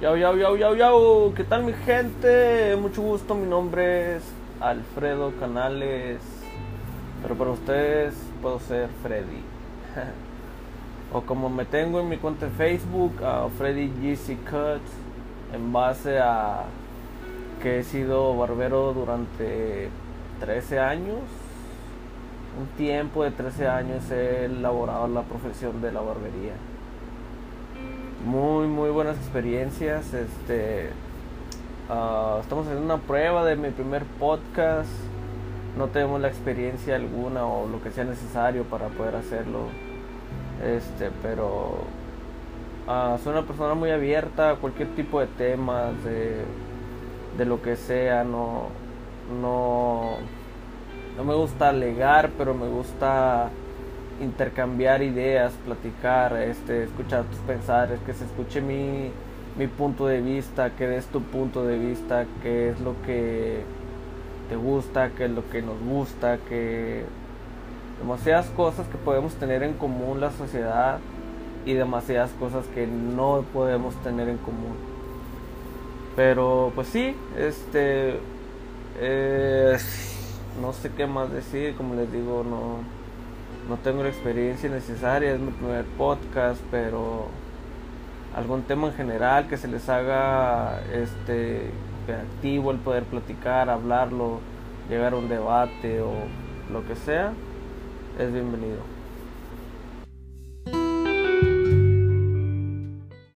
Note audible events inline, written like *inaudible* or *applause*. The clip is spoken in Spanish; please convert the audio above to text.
Yo, yo, yo, yo, yo, ¿qué tal mi gente? Mucho gusto, mi nombre es Alfredo Canales, pero para ustedes puedo ser Freddy. *laughs* o como me tengo en mi cuenta de Facebook, a Freddy GC Cuts, en base a que he sido barbero durante 13 años. Un tiempo de 13 años he elaborado la profesión de la barbería muy muy buenas experiencias este ah, estamos haciendo una prueba de mi primer podcast no tenemos la experiencia alguna o lo que sea necesario para poder hacerlo este pero uh, soy una persona muy abierta a cualquier tipo de temas de, de lo que sea no no no me gusta alegar pero me gusta intercambiar ideas, platicar, este, escuchar tus pensares, que se escuche mi, mi punto de vista, que des tu punto de vista, qué es lo que te gusta, qué es lo que nos gusta, que demasiadas cosas que podemos tener en común la sociedad y demasiadas cosas que no podemos tener en común. Pero pues sí, este eh, no sé qué más decir, como les digo, no no tengo la experiencia necesaria, es mi primer podcast, pero algún tema en general que se les haga este activo el poder platicar, hablarlo, llegar a un debate o lo que sea, es bienvenido.